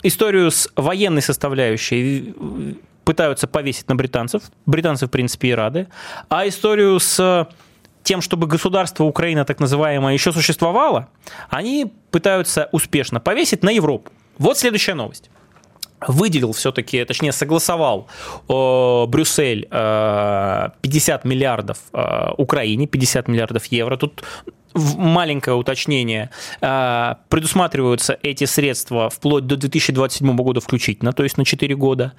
историю с военной составляющей пытаются повесить на британцев. Британцы, в принципе, и рады. А историю с тем, чтобы государство Украина, так называемое, еще существовало, они пытаются успешно повесить на Европу. Вот следующая новость выделил все-таки, точнее согласовал э, Брюссель э, 50 миллиардов э, Украине, 50 миллиардов евро. Тут маленькое уточнение. Э, предусматриваются эти средства вплоть до 2027 года включительно, то есть на 4 года.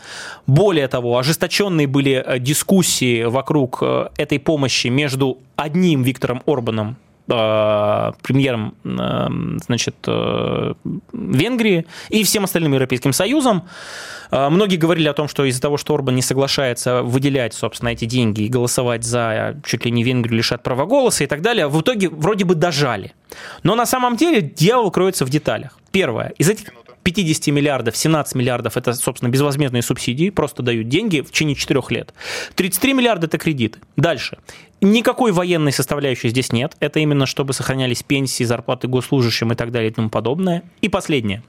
Более того, ожесточенные были э, дискуссии вокруг э, этой помощи между одним Виктором Орбаном, премьером э, значит, э, Венгрии и всем остальным Европейским Союзом. Многие говорили о том, что из-за того, что Орбан не соглашается выделять, собственно, эти деньги и голосовать за чуть ли не Венгрию лишат права голоса и так далее, в итоге вроде бы дожали. Но на самом деле дьявол кроется в деталях. Первое. Из этих 50 миллиардов, 17 миллиардов – это, собственно, безвозмездные субсидии, просто дают деньги в течение 4 лет. 33 миллиарда – это кредиты. Дальше. Никакой военной составляющей здесь нет. Это именно чтобы сохранялись пенсии, зарплаты госслужащим и так далее и тому подобное. И последнее.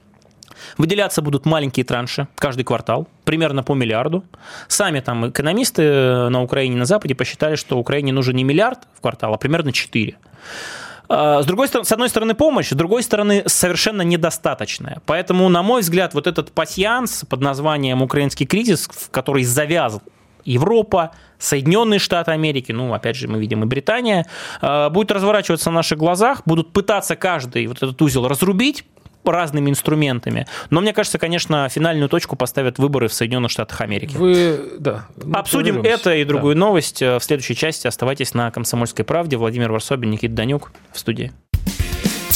Выделяться будут маленькие транши каждый квартал, примерно по миллиарду. Сами там экономисты на Украине на Западе посчитали, что Украине нужен не миллиард в квартал, а примерно 4. С другой с одной стороны помощь, с другой стороны совершенно недостаточная. Поэтому, на мой взгляд, вот этот пасьянс под названием «Украинский кризис», в который завязал Европа, Соединенные Штаты Америки, ну, опять же, мы видим и Британия, будет разворачиваться на наших глазах, будут пытаться каждый вот этот узел разрубить, разными инструментами. Но мне кажется, конечно, финальную точку поставят выборы в Соединенных Штатах Америки. Вы, да. Обсудим это и другую да. новость в следующей части. Оставайтесь на «Комсомольской правде». Владимир Варсобин, Никита Данюк в студии.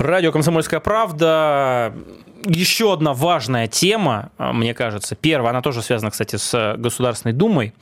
Радио «Комсомольская правда». Еще одна важная тема, а, мне кажется. Первая, она тоже связана, кстати, с Государственной Думой.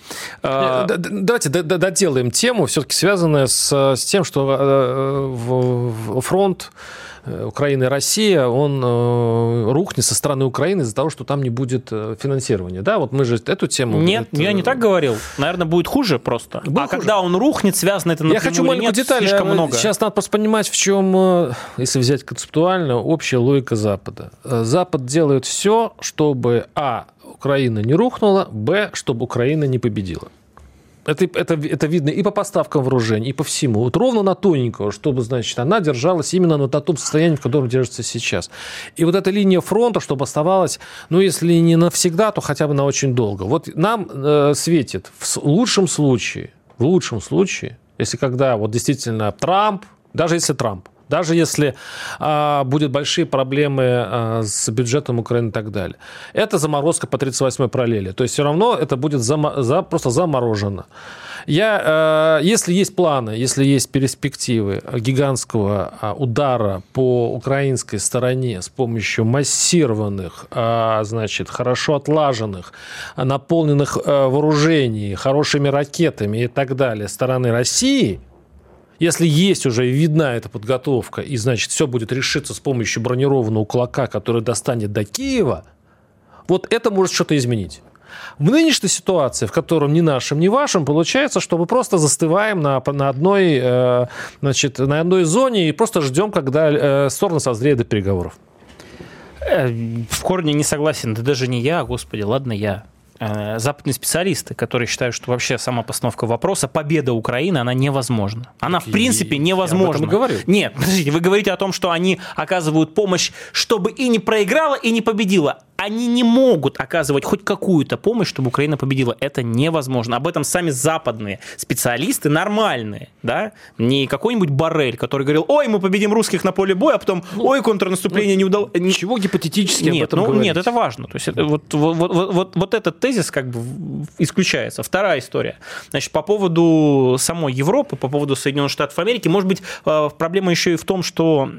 А, э, давайте доделаем тему, все-таки связанная с, с тем, что э, фронт Э, Украина и Россия, он э, рухнет со стороны Украины из-за того, что там не будет э, финансирования. Да, вот мы же эту тему... Нет, это... я не так говорил. Наверное, будет хуже просто. Будет а хуже. когда он рухнет, связано это напрямую Я хочу маленькую нет, деталь. Слишком много. Сейчас надо просто понимать, в чем, если взять концептуально, общая логика Запада. Запад делает все, чтобы, а, Украина не рухнула, б, чтобы Украина не победила. Это, это, это видно и по поставкам вооружений, и по всему. Вот ровно на тоненького, чтобы, значит, она держалась именно на том состоянии, в котором держится сейчас. И вот эта линия фронта, чтобы оставалась, ну, если не навсегда, то хотя бы на очень долго. Вот нам э, светит в лучшем случае, в лучшем случае, если когда вот действительно Трамп, даже если Трамп, даже если а, будут большие проблемы а, с бюджетом Украины и так далее. Это заморозка по 38-й параллели. То есть все равно это будет зам, за, просто заморожено. Я, э, если есть планы, если есть перспективы гигантского а, удара по украинской стороне с помощью массированных, а, значит, хорошо отлаженных, наполненных э, вооружений, хорошими ракетами и так далее стороны России, если есть уже видна эта подготовка, и, значит, все будет решиться с помощью бронированного кулака, который достанет до Киева, вот это может что-то изменить. В нынешней ситуации, в котором ни нашим, ни вашим, получается, что мы просто застываем на, на, одной, э, значит, на одной зоне и просто ждем, когда э, стороны созреют до переговоров. Э, в корне не согласен. Да даже не я, господи, ладно я. Э, западные специалисты, которые считают, что вообще сама постановка вопроса победа Украины, она невозможна. Она, в принципе, невозможна. Я говорю. Нет, подождите, вы говорите о том, что они оказывают помощь, чтобы и не проиграла, и не победила они не могут оказывать хоть какую-то помощь, чтобы Украина победила. Это невозможно. Об этом сами западные специалисты нормальные, да, не какой-нибудь Барель, который говорил, ой, мы победим русских на поле боя, а потом, ну, ой, контрнаступление ну, не удалось. Чего гипотетически нет, об этом ну, говорить? Нет, это важно. То есть это, вот, вот, вот, вот, вот этот тезис как бы исключается. Вторая история. Значит, по поводу самой Европы, по поводу Соединенных Штатов Америки, может быть, э, проблема еще и в том, что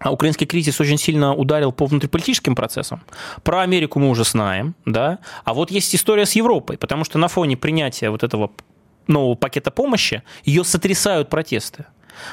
а украинский кризис очень сильно ударил по внутриполитическим процессам. Про Америку мы уже знаем, да. А вот есть история с Европой, потому что на фоне принятия вот этого нового пакета помощи ее сотрясают протесты.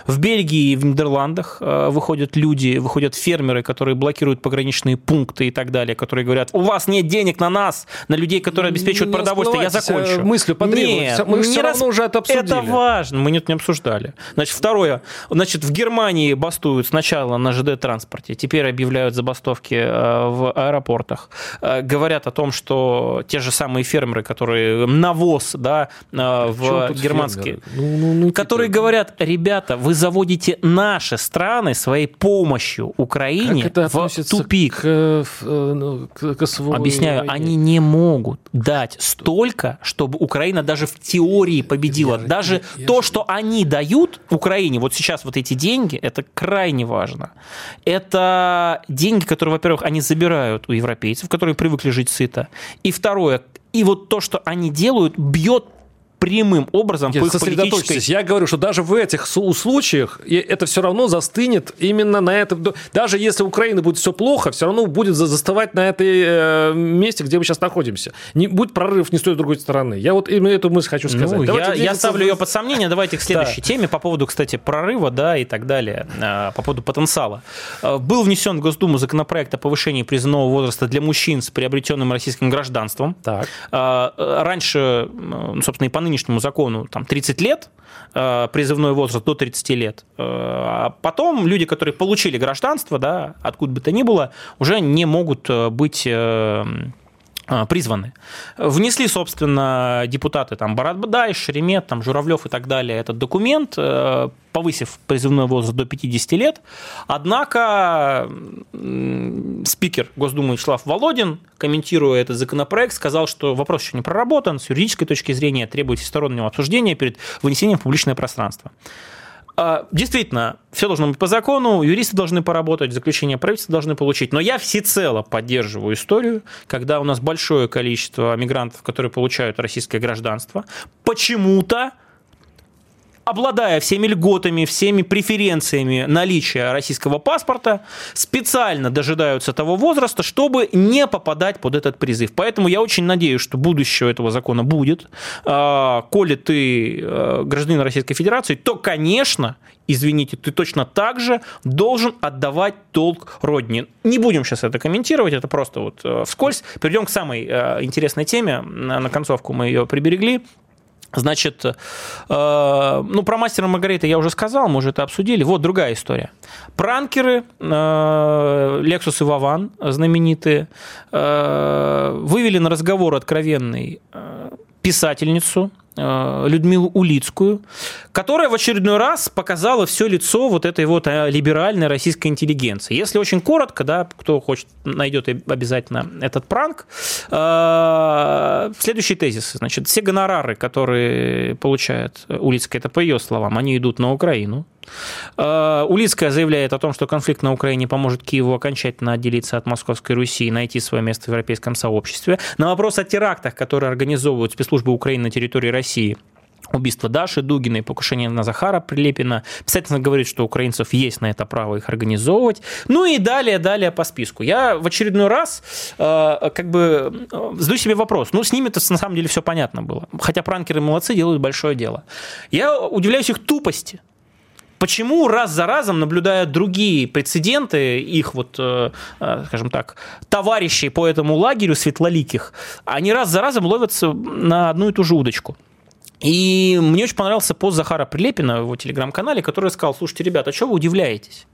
В Бельгии и в Нидерландах э, выходят люди, выходят фермеры, которые блокируют пограничные пункты и так далее, которые говорят, у вас нет денег на нас, на людей, которые обеспечивают не продовольствие, я закончу. Мыслью Нет, мы все равно уже это обсудили. Это важно, мы нет, не обсуждали. Значит, второе. Значит, в Германии бастуют сначала на ЖД-транспорте, теперь объявляют забастовки э, в аэропортах. Э, говорят о том, что те же самые фермеры, которые навоз, да, в германские, ну, ну, ну, которые типа... говорят, ребята, вы заводите наши страны своей помощью Украине в тупик. К, э, ну, к, к Объясняю, войне. они не могут дать столько, чтобы Украина даже в теории победила. Я, даже я, то, я... что они дают Украине, вот сейчас вот эти деньги, это крайне важно. Это деньги, которые, во-первых, они забирают у европейцев, которые привыкли жить сыто. И второе, и вот то, что они делают, бьет прямым образом Нет, по их политической... сосредоточьтесь. Я говорю, что даже в этих случаях это все равно застынет именно на этом. Даже если у Украины будет все плохо, все равно будет за- застывать на этой э, месте, где мы сейчас находимся. Не будет прорыв ни с той, ни с другой стороны. Я вот именно эту мысль хочу сказать. Ну, я, я ставлю в- ее под сомнение. Давайте к следующей теме по поводу, кстати, прорыва, да, и так далее, э, по поводу потенциала. Э, Был внесен в Госдуму законопроект о повышении призывного возраста для мужчин с приобретенным российским гражданством. Так. Раньше, ну, собственно, и по нынешнему закону там 30 лет, э, призывной возраст до 30 лет. Э, А потом люди, которые получили гражданство, да, откуда бы то ни было, уже не могут э, быть призваны. Внесли, собственно, депутаты там Барат Бадай, Шеремет, там, Журавлев и так далее этот документ, э, повысив призывной возраст до 50 лет. Однако спикер Госдумы Вячеслав Володин, комментируя этот законопроект, сказал, что вопрос еще не проработан, с юридической точки зрения требует всестороннего обсуждения перед вынесением в публичное пространство. А, Действительно, все должно быть по закону, юристы должны поработать, заключение правительства должны получить. Но я всецело поддерживаю историю, когда у нас большое количество мигрантов, которые получают российское гражданство, почему-то обладая всеми льготами, всеми преференциями наличия российского паспорта, специально дожидаются того возраста, чтобы не попадать под этот призыв. Поэтому я очень надеюсь, что будущее этого закона будет. А, Коли ты э, гражданин Российской Федерации, то, конечно, извините, ты точно так же должен отдавать долг родине. Не будем сейчас это комментировать, это просто вот э, вскользь. Перейдем к самой э, интересной теме. На концовку мы ее приберегли. Значит, э, ну, про мастера Маргарита я уже сказал, мы уже это обсудили. Вот другая история. Пранкеры, э, Lexus и Вован, знаменитые, э, вывели на разговор откровенный э, писательницу Людмилу Улицкую, которая в очередной раз показала все лицо вот этой вот э, либеральной российской интеллигенции. Если очень коротко, да, кто хочет, найдет обязательно этот пранк. Э, Следующий тезис. Значит, все гонорары, которые получает Улицкая, это по ее словам, они идут на Украину. Э, Улицкая заявляет о том, что конфликт на Украине поможет Киеву окончательно отделиться от Московской Руси и найти свое место в европейском сообществе. На вопрос о терактах, которые организовывают спецслужбы Украины на территории России, убийство Даши Дугиной, покушение на Захара Прилепина. Писательница говорит, что украинцев есть на это право их организовывать. Ну и далее, далее по списку. Я в очередной раз э, как бы э, задаю себе вопрос. Ну, с ними-то на самом деле все понятно было. Хотя пранкеры молодцы, делают большое дело. Я удивляюсь их тупости. Почему раз за разом, наблюдая другие прецеденты, их вот, э, э, скажем так, товарищей по этому лагерю светлоликих, они раз за разом ловятся на одну и ту же удочку? И мне очень понравился пост Захара Прилепина в его телеграм-канале, который сказал, слушайте, ребята, а что вы удивляетесь?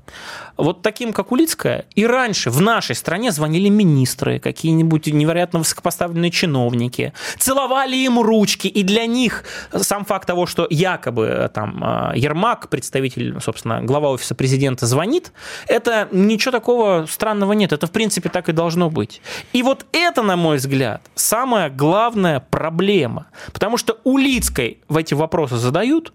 Вот таким, как Улицкая, и раньше в нашей стране звонили министры, какие-нибудь невероятно высокопоставленные чиновники, целовали им ручки, и для них сам факт того, что якобы э, там э, Ермак, представитель, собственно, глава офиса президента, звонит, это ничего такого странного нет, это в принципе так и должно быть. И вот это, на мой взгляд, самая главная проблема, потому что Улицкой в эти вопросы задают,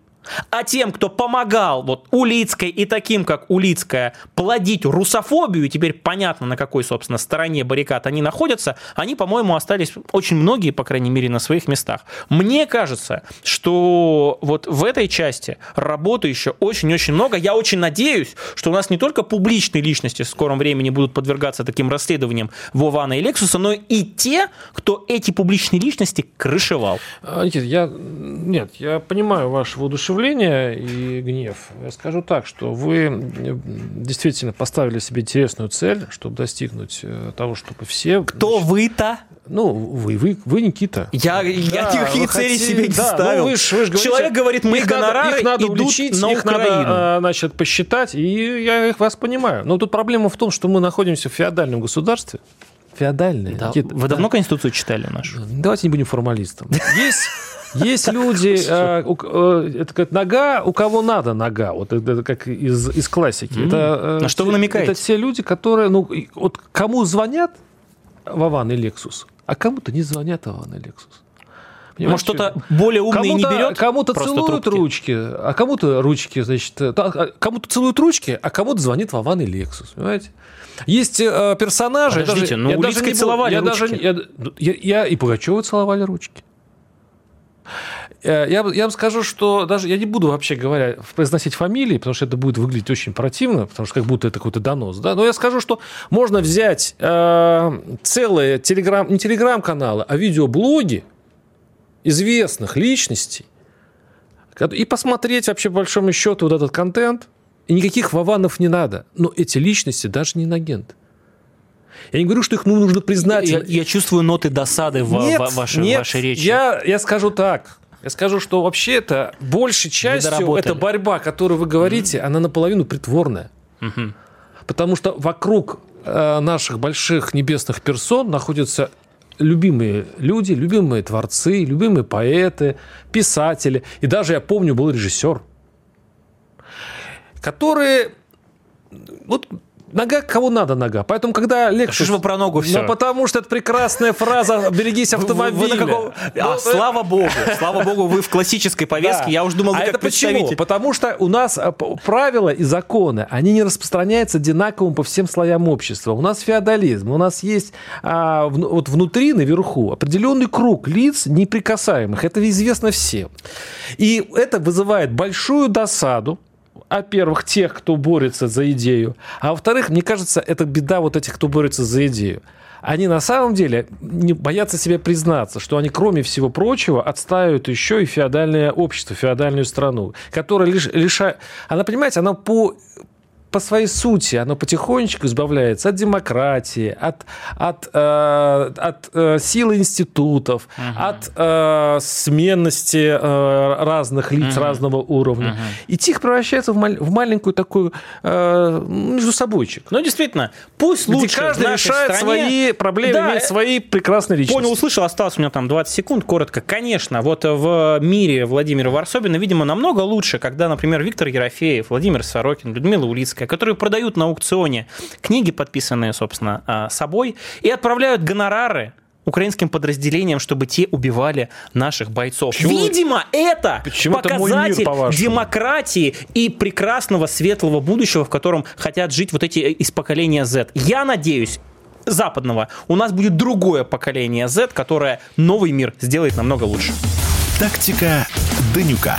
а тем, кто помогал вот Улицкой и таким, как Улицкая, плодить русофобию, и теперь понятно, на какой, собственно, стороне баррикад они находятся, они, по-моему, остались очень многие, по крайней мере, на своих местах. Мне кажется, что вот в этой части работы еще очень-очень много. Я очень надеюсь, что у нас не только публичные личности в скором времени будут подвергаться таким расследованиям Вована и Лексуса, но и те, кто эти публичные личности крышевал. А, Никита, я, нет, я понимаю ваше воодушевление и гнев. Я скажу так, что вы э, действительно поставили себе интересную цель, чтобы достигнуть э, того, чтобы все... Кто вы-то? Ну, вы, вы, вы Никита. Я, я Да, никакие вы цели хотите- себе не да, ставил. ну вы ж- вы ж говорите, Человек говорит, мои их надо- гонорары их надо идут уличить, на их Украину. надо, а, значит, посчитать, и я их вас понимаю. Но тут проблема в том, что мы находимся в феодальном государстве. Феодальное. Да, Никита, Вы да. давно Конституцию читали нашу? Давайте не будем формалистом. Есть, есть люди, э, э, это как нога, у кого надо нога, вот это, как из, из классики. Это, э, На что вы те- намекаете? Это те люди, которые, ну, вот кому звонят Вован и Лексус, а кому-то не звонят Вован и Лексус. Может, Понимаете, кто-то более умный не берет? кому-то целуют трубки? ручки, а кому-то ручки, значит, э, а кому-то целуют ручки, а кому-то звонит Вован и Лексус, понимаете? Есть э, персонажи. Подождите, даже- ну, я даже не целовали я даже ручки. не- я, я- я и Пугачева целовали ручки. Э, я, я вам скажу, что даже я не буду вообще говоря произносить фамилии, потому что это будет выглядеть очень противно, потому что как будто это какой-то донос. Да? Но я скажу, что можно взять э, целые телеграм, не телеграм-каналы, а видеоблоги известных личностей и посмотреть вообще по большому счету вот этот контент. И никаких ваванов не надо. Но эти личности даже не инагенты. Я не говорю, что их ну, нужно признать. Я, я чувствую ноты досады в, нет, в вашей, нет, вашей речи. Я, я скажу так. Я скажу, что вообще это большей частью эта борьба, которую вы говорите, mm-hmm. она наполовину притворная. Mm-hmm. Потому что вокруг э, наших больших небесных персон находятся любимые люди, любимые творцы, любимые поэты, писатели. И даже, я помню, был режиссер, которые вот нога кого надо нога. Поэтому, когда Лексус... Что ж вы про ногу все? Ну, потому что это прекрасная фраза «берегись автомобиля». Какого... А, ну, слава богу, слава богу, вы в классической повестке. Я уже думал, вы а как это почему? Потому что у нас э, правила и законы, они не распространяются одинаковым по всем слоям общества. У нас феодализм, у нас есть а, вот внутри, наверху, определенный круг лиц неприкасаемых. Это известно всем. И это вызывает большую досаду, во-первых, тех, кто борется за идею, а во-вторых, мне кажется, это беда вот этих, кто борется за идею. Они на самом деле не боятся себе признаться, что они, кроме всего прочего, отстаивают еще и феодальное общество, феодальную страну, которая лишь лишает... Она, понимаете, она по по своей сути оно потихонечку избавляется от демократии, от, от, э, от э, силы институтов, угу. от э, сменности э, разных лиц угу. разного уровня. Угу. И тихо превращается в, маль, в маленькую такую э, между собойчик. Ну, действительно, пусть лучше каждый решает стране... свои проблемы, да, имеет свои прекрасные личности. Понял, услышал, осталось у меня там 20 секунд, коротко. Конечно, вот в мире Владимира Варсобина, видимо, намного лучше, когда, например, Виктор Ерофеев, Владимир Сорокин, Людмила Улицкая, которые продают на аукционе книги, подписанные, собственно, а, собой, и отправляют гонорары украинским подразделениям, чтобы те убивали наших бойцов. Почему? Видимо, это Почему показатель это мир, демократии и прекрасного светлого будущего, в котором хотят жить вот эти из поколения Z. Я надеюсь, западного, у нас будет другое поколение Z, которое новый мир сделает намного лучше. Тактика Данюка.